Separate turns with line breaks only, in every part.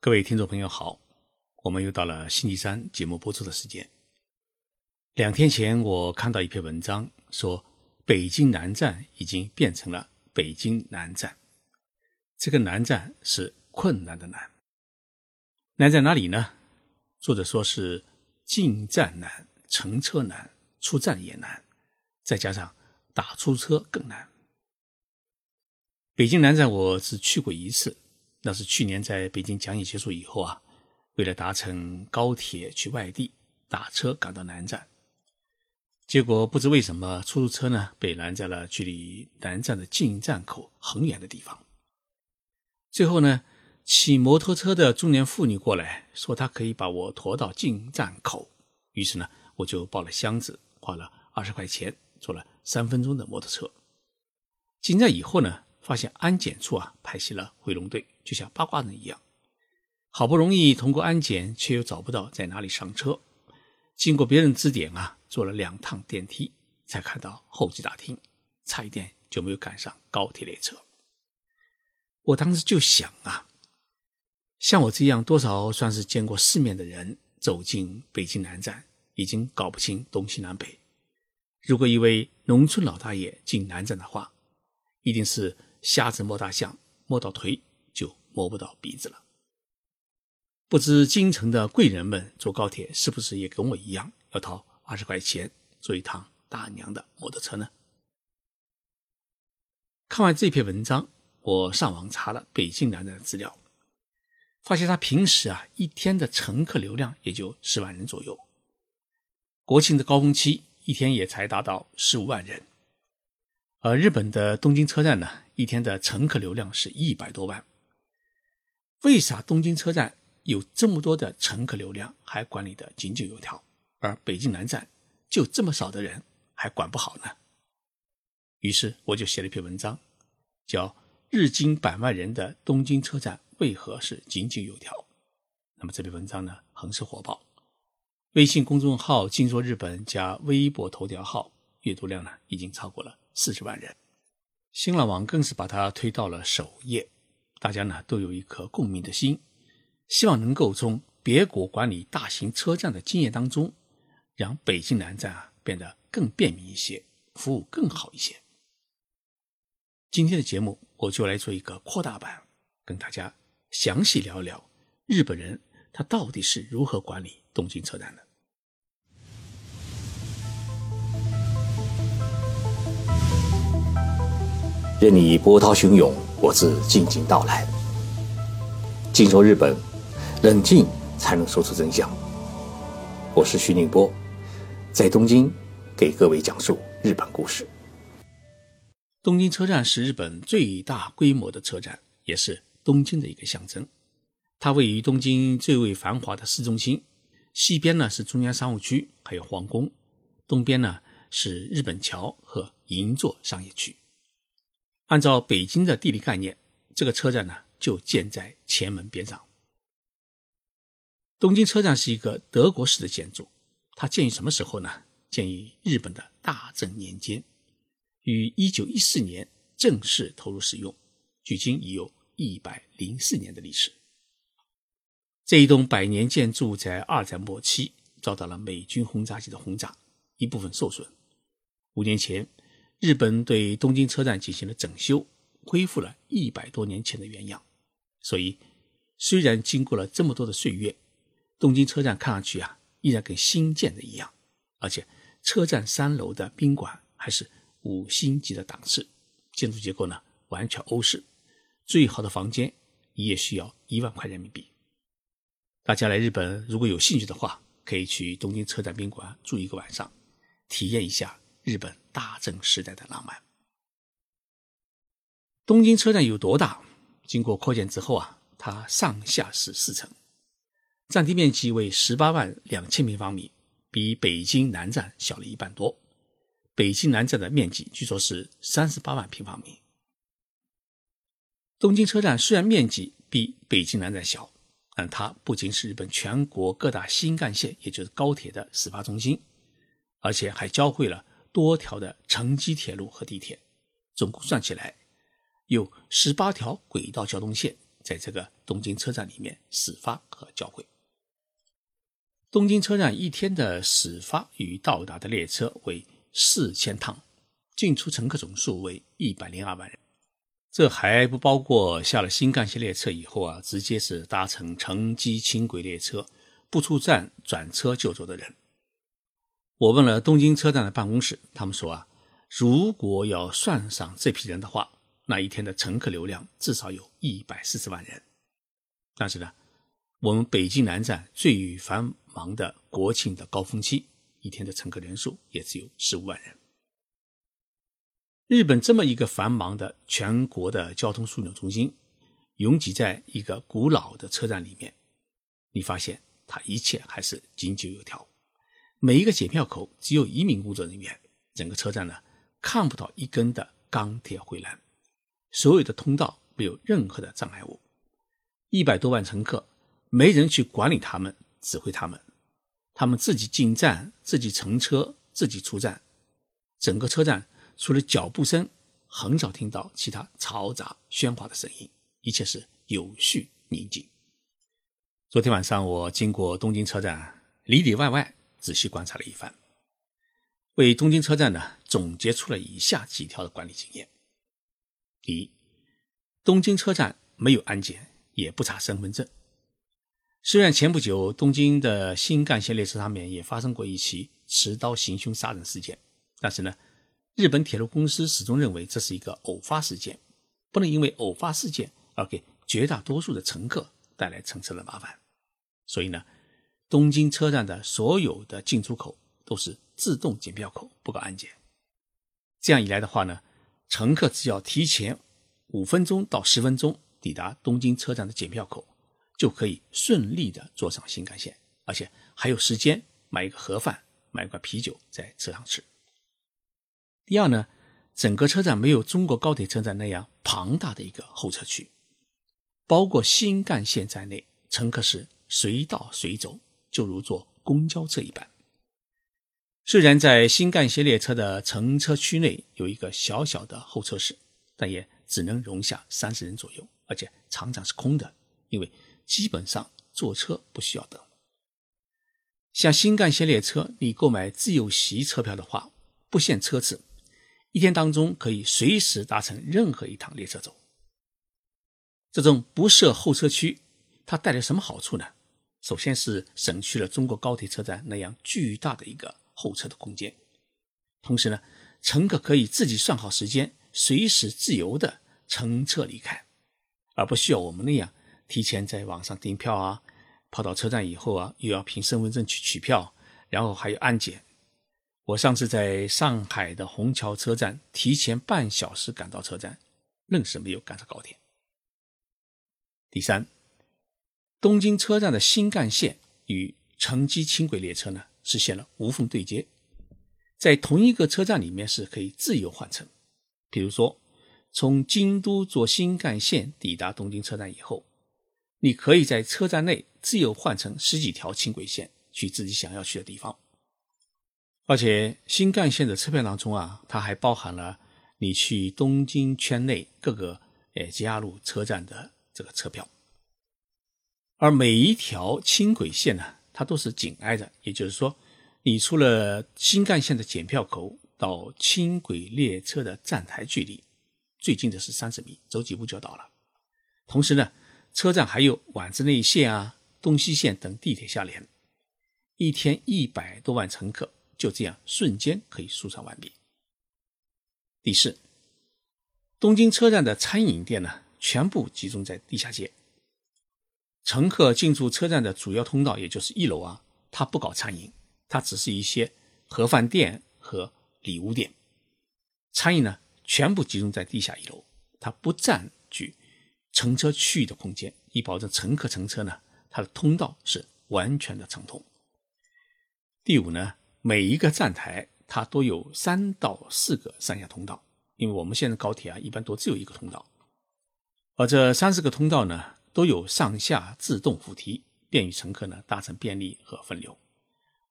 各位听众朋友好，我们又到了星期三节目播出的时间。两天前，我看到一篇文章，说北京南站已经变成了北京南站。这个南站是困难的难，难在哪里呢？作者说是进站难、乘车难、出站也难，再加上打出租车更难。北京南站我只去过一次。那是去年在北京讲演结束以后啊，为了搭乘高铁去外地，打车赶到南站，结果不知为什么出租车呢被拦在了距离南站的进站口很远的地方。最后呢，骑摩托车的中年妇女过来说，她可以把我驮到进站口。于是呢，我就抱了箱子，花了二十块钱，坐了三分钟的摩托车。进站以后呢。发现安检处啊排起了回龙队，就像八卦阵一样。好不容易通过安检，却又找不到在哪里上车。经过别人指点啊，坐了两趟电梯，才看到候机大厅，差一点就没有赶上高铁列车。我当时就想啊，像我这样多少算是见过世面的人，走进北京南站，已经搞不清东西南北。如果一位农村老大爷进南站的话，一定是。瞎子摸大象，摸到腿摸不到鼻子了。不知京城的贵人们坐高铁是不是也跟我一样要掏二十块钱坐一趟大娘的摩托车呢？看完这篇文章，我上网查了北京南站的资料，发现他平时啊一天的乘客流量也就十万人左右，国庆的高峰期一天也才达到十五万人。而日本的东京车站呢，一天的乘客流量是一百多万。为啥东京车站有这么多的乘客流量还管理的井井有条，而北京南站就这么少的人还管不好呢？于是我就写了一篇文章，叫《日经百万人的东京车站为何是井井有条》。那么这篇文章呢，很是火爆，微信公众号“静说日本”加微博头条号阅读量呢，已经超过了。四十万人，新浪网更是把它推到了首页。大家呢都有一颗共鸣的心，希望能够从别国管理大型车站的经验当中，让北京南站啊变得更便民一些，服务更好一些。今天的节目我就来做一个扩大版，跟大家详细聊聊日本人他到底是如何管理东京车站的。
任你波涛汹涌，我自静静到来。静说日本，冷静才能说出真相。我是徐宁波，在东京给各位讲述日本故事。
东京车站是日本最大规模的车站，也是东京的一个象征。它位于东京最为繁华的市中心，西边呢是中央商务区，还有皇宫；东边呢是日本桥和银座商业区。按照北京的地理概念，这个车站呢就建在前门边上。东京车站是一个德国式的建筑，它建于什么时候呢？建于日本的大正年间，于1914年正式投入使用，距今已有一百零四年的历史。这一栋百年建筑在二战末期遭到了美军轰炸机的轰炸，一部分受损。五年前。日本对东京车站进行了整修，恢复了一百多年前的原样。所以，虽然经过了这么多的岁月，东京车站看上去啊，依然跟新建的一样。而且，车站三楼的宾馆还是五星级的档次，建筑结构呢完全欧式，最好的房间一夜需要一万块人民币。大家来日本如果有兴趣的话，可以去东京车站宾馆住一个晚上，体验一下日本。大正时代的浪漫。东京车站有多大？经过扩建之后啊，它上下是四层，占地面积为十八万两千平方米，比北京南站小了一半多。北京南站的面积据说是三十八万平方米。东京车站虽然面积比北京南站小，但它不仅是日本全国各大新干线，也就是高铁的始发中心，而且还交汇了。多条的城际铁路和地铁，总共算起来有十八条轨道交通线，在这个东京车站里面始发和交汇。东京车站一天的始发与到达的列车为四千趟，进出乘客总数为一百零二万人。这还不包括下了新干线列车以后啊，直接是搭乘城际轻轨列车不出站转车就走的人。我问了东京车站的办公室，他们说啊，如果要算上这批人的话，那一天的乘客流量至少有一百四十万人。但是呢，我们北京南站最繁忙的国庆的高峰期，一天的乘客人数也只有十五万人。日本这么一个繁忙的全国的交通枢纽中心，拥挤在一个古老的车站里面，你发现它一切还是井井有条。每一个检票口只有一名工作人员，整个车站呢看不到一根的钢铁护栏，所有的通道没有任何的障碍物。一百多万乘客，没人去管理他们，指挥他们。他们自己进站，自己乘车，自己出站。整个车站除了脚步声，很少听到其他嘈杂喧哗的声音，一切是有序宁静。昨天晚上我经过东京车站，里里外外仔细观察了一番，为东京车站呢总结出了以下几条的管理经验：第一，东京车站没有安检，也不查身份证。虽然前不久东京的新干线列车上面也发生过一起持刀行凶杀人事件，但是呢，日本铁路公司始终认为这是一个偶发事件，不能因为偶发事件而给绝大多数的乘客带来乘车的麻烦。所以呢，东京车站的所有的进出口都是自动检票口，不搞安检。这样一来的话呢，乘客只要提前五分钟到十分钟抵达东京车站的检票口。就可以顺利的坐上新干线，而且还有时间买一个盒饭，买一块啤酒在车上吃。第二呢，整个车站没有中国高铁车站那样庞大的一个候车区，包括新干线在内，乘客是随到随走，就如坐公交车一般。虽然在新干线列车的乘车区内有一个小小的候车室，但也只能容下三十人左右，而且常常是空的，因为。基本上坐车不需要等。像新干线列车，你购买自由席车票的话，不限车次，一天当中可以随时搭乘任何一趟列车走。这种不设候车区，它带来什么好处呢？首先是省去了中国高铁车站那样巨大的一个候车的空间，同时呢，乘客可以自己算好时间，随时自由的乘车离开，而不需要我们那样。提前在网上订票啊，跑到车站以后啊，又要凭身份证去取票，然后还有安检。我上次在上海的虹桥车站提前半小时赶到车站，愣是没有赶上高铁。第三，东京车站的新干线与城际轻轨列车呢实现了无缝对接，在同一个车站里面是可以自由换乘。比如说，从京都坐新干线抵达东京车站以后。你可以在车站内自由换乘十几条轻轨线去自己想要去的地方，而且新干线的车票当中啊，它还包含了你去东京圈内各个诶 JR 路车站的这个车票。而每一条轻轨线呢，它都是紧挨着，也就是说，你出了新干线的检票口到轻轨列车的站台距离最近的是三十米，走几步就到了。同时呢。车站还有丸之内线啊、东西线等地铁相连，一天一百多万乘客就这样瞬间可以疏散完毕。第四，东京车站的餐饮店呢，全部集中在地下街。乘客进出车站的主要通道，也就是一楼啊，它不搞餐饮，它只是一些盒饭店和礼物店。餐饮呢，全部集中在地下一楼，它不占据。乘车区域的空间，以保证乘客乘车呢，它的通道是完全的畅通。第五呢，每一个站台它都有三到四个上下通道，因为我们现在高铁啊，一般都只有一个通道，而这三四个通道呢，都有上下自动扶梯，便于乘客呢搭乘便利和分流。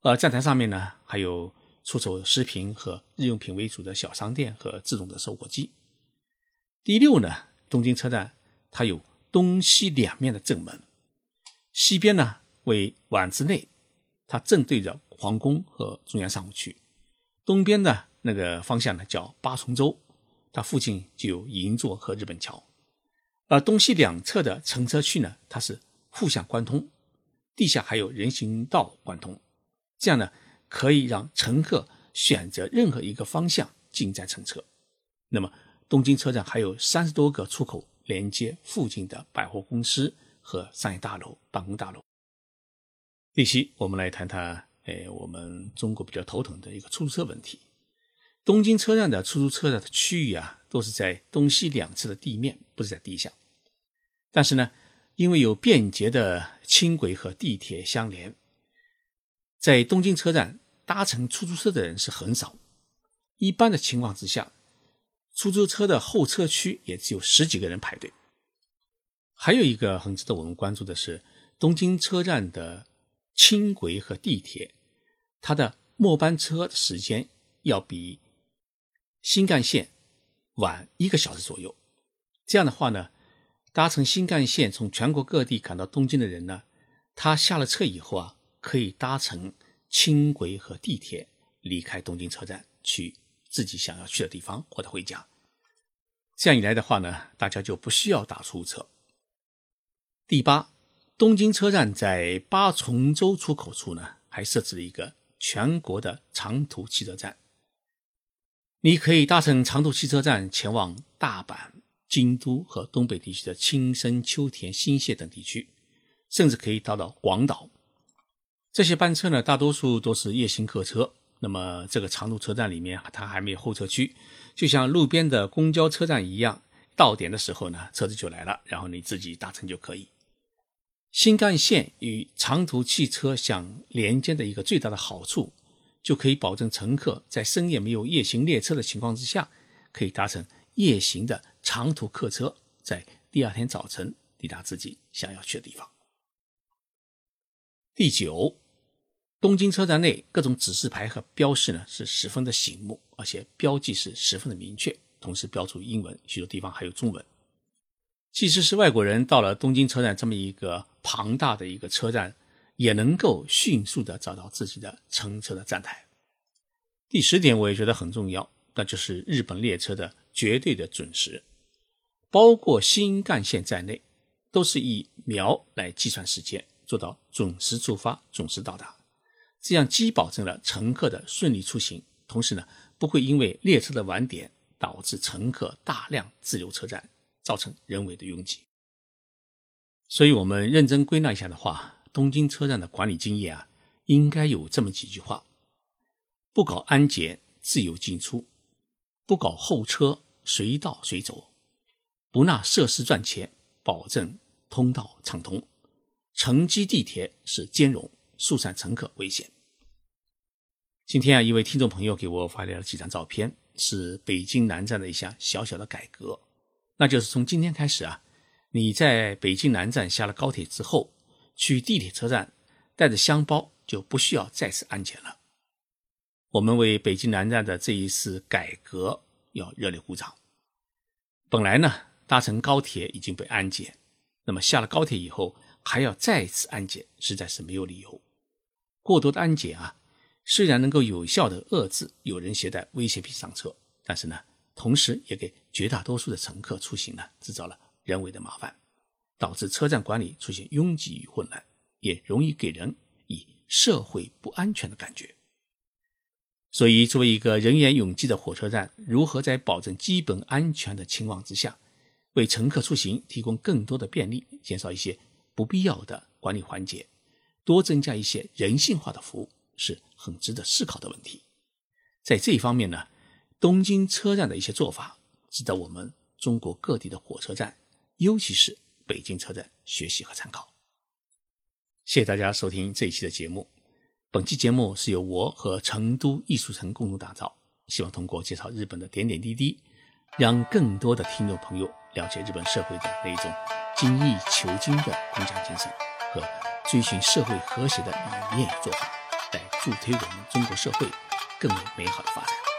而站台上面呢，还有出售食品和日用品为主的小商店和自动的售货机。第六呢，东京车站。它有东西两面的正门，西边呢为碗子内，它正对着皇宫和中央商务区；东边的那个方向呢叫八重洲，它附近就有银座和日本桥。而东西两侧的乘车区呢，它是互相贯通，地下还有人行道贯通，这样呢可以让乘客选择任何一个方向进站乘车。那么东京车站还有三十多个出口连接附近的百货公司和商业大楼、办公大楼。第七，我们来谈谈，哎，我们中国比较头疼的一个出租车问题。东京车站的出租车的区域啊，都是在东西两侧的地面，不是在地下。但是呢，因为有便捷的轻轨和地铁相连，在东京车站搭乘出租车的人是很少。一般的情况之下，出租车的候车区也只有十几个人排队。还有一个很值得我们关注的是，东京车站的轻轨和地铁，它的末班车时间要比。新干线晚一个小时左右，这样的话呢，搭乘新干线从全国各地赶到东京的人呢，他下了车以后啊，可以搭乘轻轨和地铁离开东京车站，去自己想要去的地方或者回家。这样一来的话呢，大家就不需要打出租车。第八，东京车站在八重洲出口处呢，还设置了一个全国的长途汽车站。你可以搭乘长途汽车站前往大阪、京都和东北地区的青森、秋田、新泻等地区，甚至可以到到广岛。这些班车呢，大多数都是夜行客车。那么，这个长途车站里面啊它还没有候车区，就像路边的公交车站一样，到点的时候呢，车子就来了，然后你自己搭乘就可以。新干线与长途汽车相连接的一个最大的好处。就可以保证乘客在深夜没有夜行列车的情况之下，可以搭乘夜行的长途客车，在第二天早晨抵达自己想要去的地方。第九，东京车站内各种指示牌和标识呢是十分的醒目，而且标记是十分的明确，同时标注英文，许多地方还有中文。即使是外国人到了东京车站这么一个庞大的一个车站。也能够迅速的找到自己的乘车的站台。第十点，我也觉得很重要，那就是日本列车的绝对的准时，包括新干线在内，都是以秒来计算时间，做到准时出发、准时到达，这样既保证了乘客的顺利出行，同时呢，不会因为列车的晚点导致乘客大量滞留车站，造成人为的拥挤。所以，我们认真归纳一下的话。东京车站的管理经验啊，应该有这么几句话：不搞安检，自由进出；不搞候车，随到随走；不纳设施赚钱，保证通道畅通；乘机地铁是兼容，疏散乘客危险。今天啊，一位听众朋友给我发来了几张照片，是北京南站的一项小小的改革，那就是从今天开始啊，你在北京南站下了高铁之后。去地铁车站带着箱包就不需要再次安检了。我们为北京南站的这一次改革要热烈鼓掌。本来呢，搭乘高铁已经被安检，那么下了高铁以后还要再次安检，实在是没有理由。过多的安检啊，虽然能够有效的遏制有人携带危险品上车，但是呢，同时也给绝大多数的乘客出行呢制造了人为的麻烦。导致车站管理出现拥挤与混乱，也容易给人以社会不安全的感觉。所以，作为一个人员拥挤的火车站，如何在保证基本安全的情况之下，为乘客出行提供更多的便利，减少一些不必要的管理环节，多增加一些人性化的服务，是很值得思考的问题。在这一方面呢，东京车站的一些做法，值得我们中国各地的火车站，尤其是。北京车站学习和参考。谢谢大家收听这一期的节目。本期节目是由我和成都艺术城共同打造，希望通过介绍日本的点点滴滴，让更多的听众朋友了解日本社会的那一种精益求精的工匠精神和追寻社会和谐的理念与做法，来助推我们中国社会更为美好的发展。